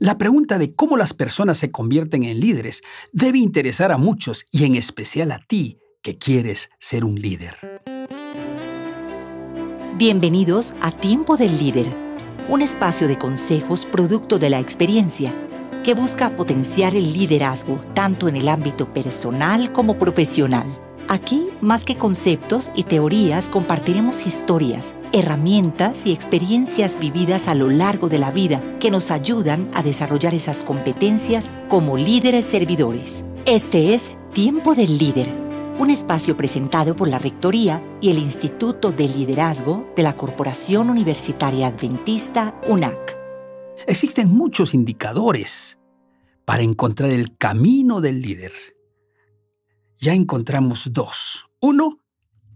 La pregunta de cómo las personas se convierten en líderes debe interesar a muchos y en especial a ti que quieres ser un líder. Bienvenidos a Tiempo del Líder, un espacio de consejos producto de la experiencia que busca potenciar el liderazgo tanto en el ámbito personal como profesional. Aquí, más que conceptos y teorías, compartiremos historias, herramientas y experiencias vividas a lo largo de la vida que nos ayudan a desarrollar esas competencias como líderes servidores. Este es Tiempo del Líder un espacio presentado por la Rectoría y el Instituto de Liderazgo de la Corporación Universitaria Adventista UNAC. Existen muchos indicadores para encontrar el camino del líder. Ya encontramos dos. Uno,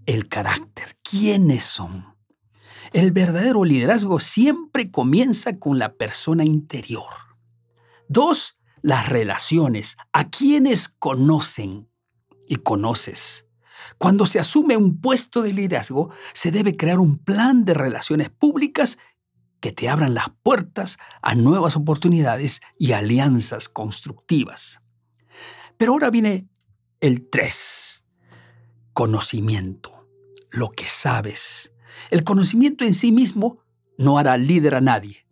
el carácter. ¿Quiénes son? El verdadero liderazgo siempre comienza con la persona interior. Dos, las relaciones. ¿A quiénes conocen? y conoces. Cuando se asume un puesto de liderazgo, se debe crear un plan de relaciones públicas que te abran las puertas a nuevas oportunidades y alianzas constructivas. Pero ahora viene el 3. Conocimiento. Lo que sabes. El conocimiento en sí mismo no hará líder a nadie.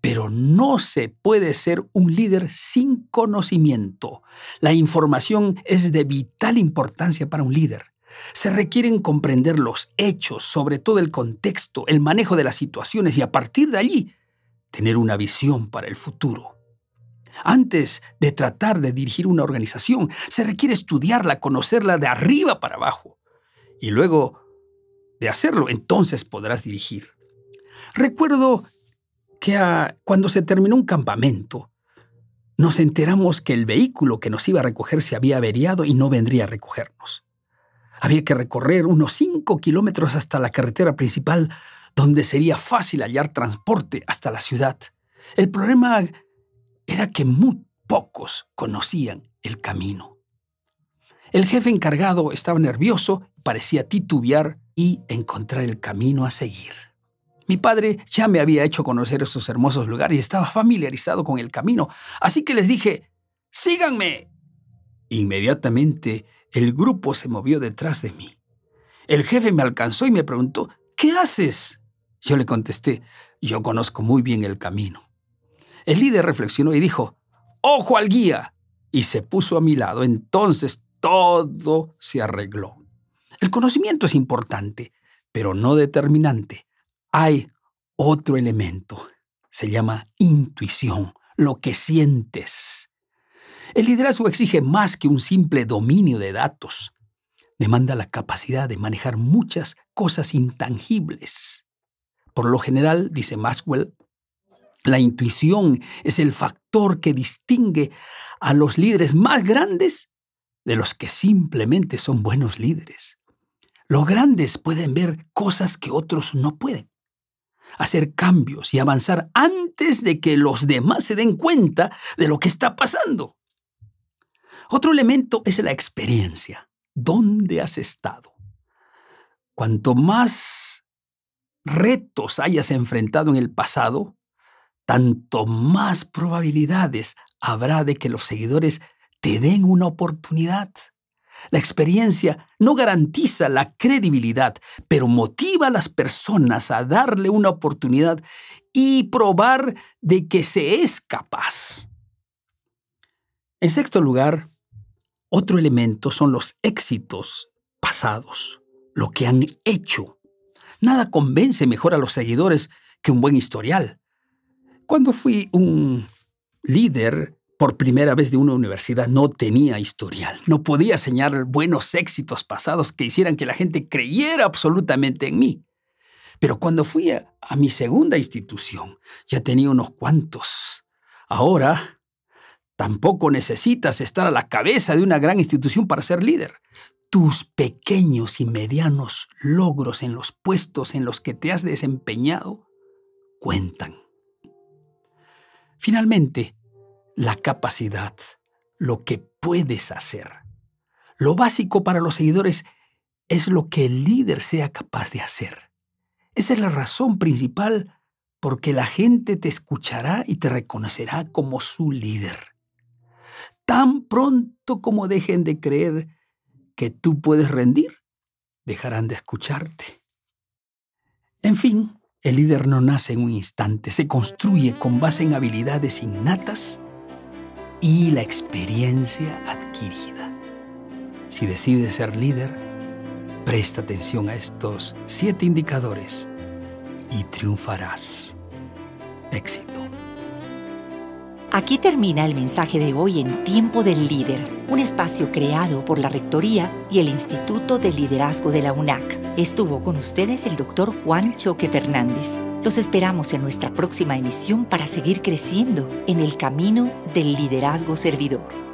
Pero no se puede ser un líder sin conocimiento. La información es de vital importancia para un líder. Se requieren comprender los hechos, sobre todo el contexto, el manejo de las situaciones y a partir de allí tener una visión para el futuro. Antes de tratar de dirigir una organización, se requiere estudiarla, conocerla de arriba para abajo. Y luego de hacerlo, entonces podrás dirigir. Recuerdo que cuando se terminó un campamento, nos enteramos que el vehículo que nos iba a recoger se había averiado y no vendría a recogernos. Había que recorrer unos cinco kilómetros hasta la carretera principal, donde sería fácil hallar transporte hasta la ciudad. El problema era que muy pocos conocían el camino. El jefe encargado estaba nervioso, parecía titubear y encontrar el camino a seguir. Mi padre ya me había hecho conocer esos hermosos lugares y estaba familiarizado con el camino, así que les dije, síganme. Inmediatamente el grupo se movió detrás de mí. El jefe me alcanzó y me preguntó, ¿qué haces? Yo le contesté, yo conozco muy bien el camino. El líder reflexionó y dijo, ¡Ojo al guía! Y se puso a mi lado. Entonces todo se arregló. El conocimiento es importante, pero no determinante hay otro elemento. Se llama intuición, lo que sientes. El liderazgo exige más que un simple dominio de datos. Demanda la capacidad de manejar muchas cosas intangibles. Por lo general, dice Maxwell, la intuición es el factor que distingue a los líderes más grandes de los que simplemente son buenos líderes. Los grandes pueden ver cosas que otros no pueden hacer cambios y avanzar antes de que los demás se den cuenta de lo que está pasando. Otro elemento es la experiencia. ¿Dónde has estado? Cuanto más retos hayas enfrentado en el pasado, tanto más probabilidades habrá de que los seguidores te den una oportunidad. La experiencia no garantiza la credibilidad, pero motiva a las personas a darle una oportunidad y probar de que se es capaz. En sexto lugar, otro elemento son los éxitos pasados, lo que han hecho. Nada convence mejor a los seguidores que un buen historial. Cuando fui un líder por primera vez de una universidad no tenía historial, no podía señalar buenos éxitos pasados que hicieran que la gente creyera absolutamente en mí. Pero cuando fui a, mi segunda institución, ya tenía unos cuantos. Ahora, tampoco necesitas estar a la cabeza de una gran institución para ser líder. Tus pequeños y medianos logros en los puestos en los que te has desempeñado cuentan. Finalmente, la capacidad, lo que puedes hacer. Lo básico para los seguidores es lo que el líder sea capaz de hacer. Esa es la razón principal porque la gente te escuchará y te reconocerá como su líder. Tan pronto como dejen de creer que tú puedes rendir, dejarán de escucharte. En fin, el líder no nace en un instante, se construye con base en habilidades innatas y la experiencia adquirida. Si decides ser líder, presta atención a estos siete indicadores y triunfarás. Éxito. Aquí termina el mensaje de hoy en Tiempo del Líder, un espacio creado por la Rectoría y el Instituto de Liderazgo de la UNAC. Estuvo con ustedes el doctor Juan Choque Fernández. Los esperamos en nuestra próxima emisión para seguir creciendo en el camino del liderazgo servidor.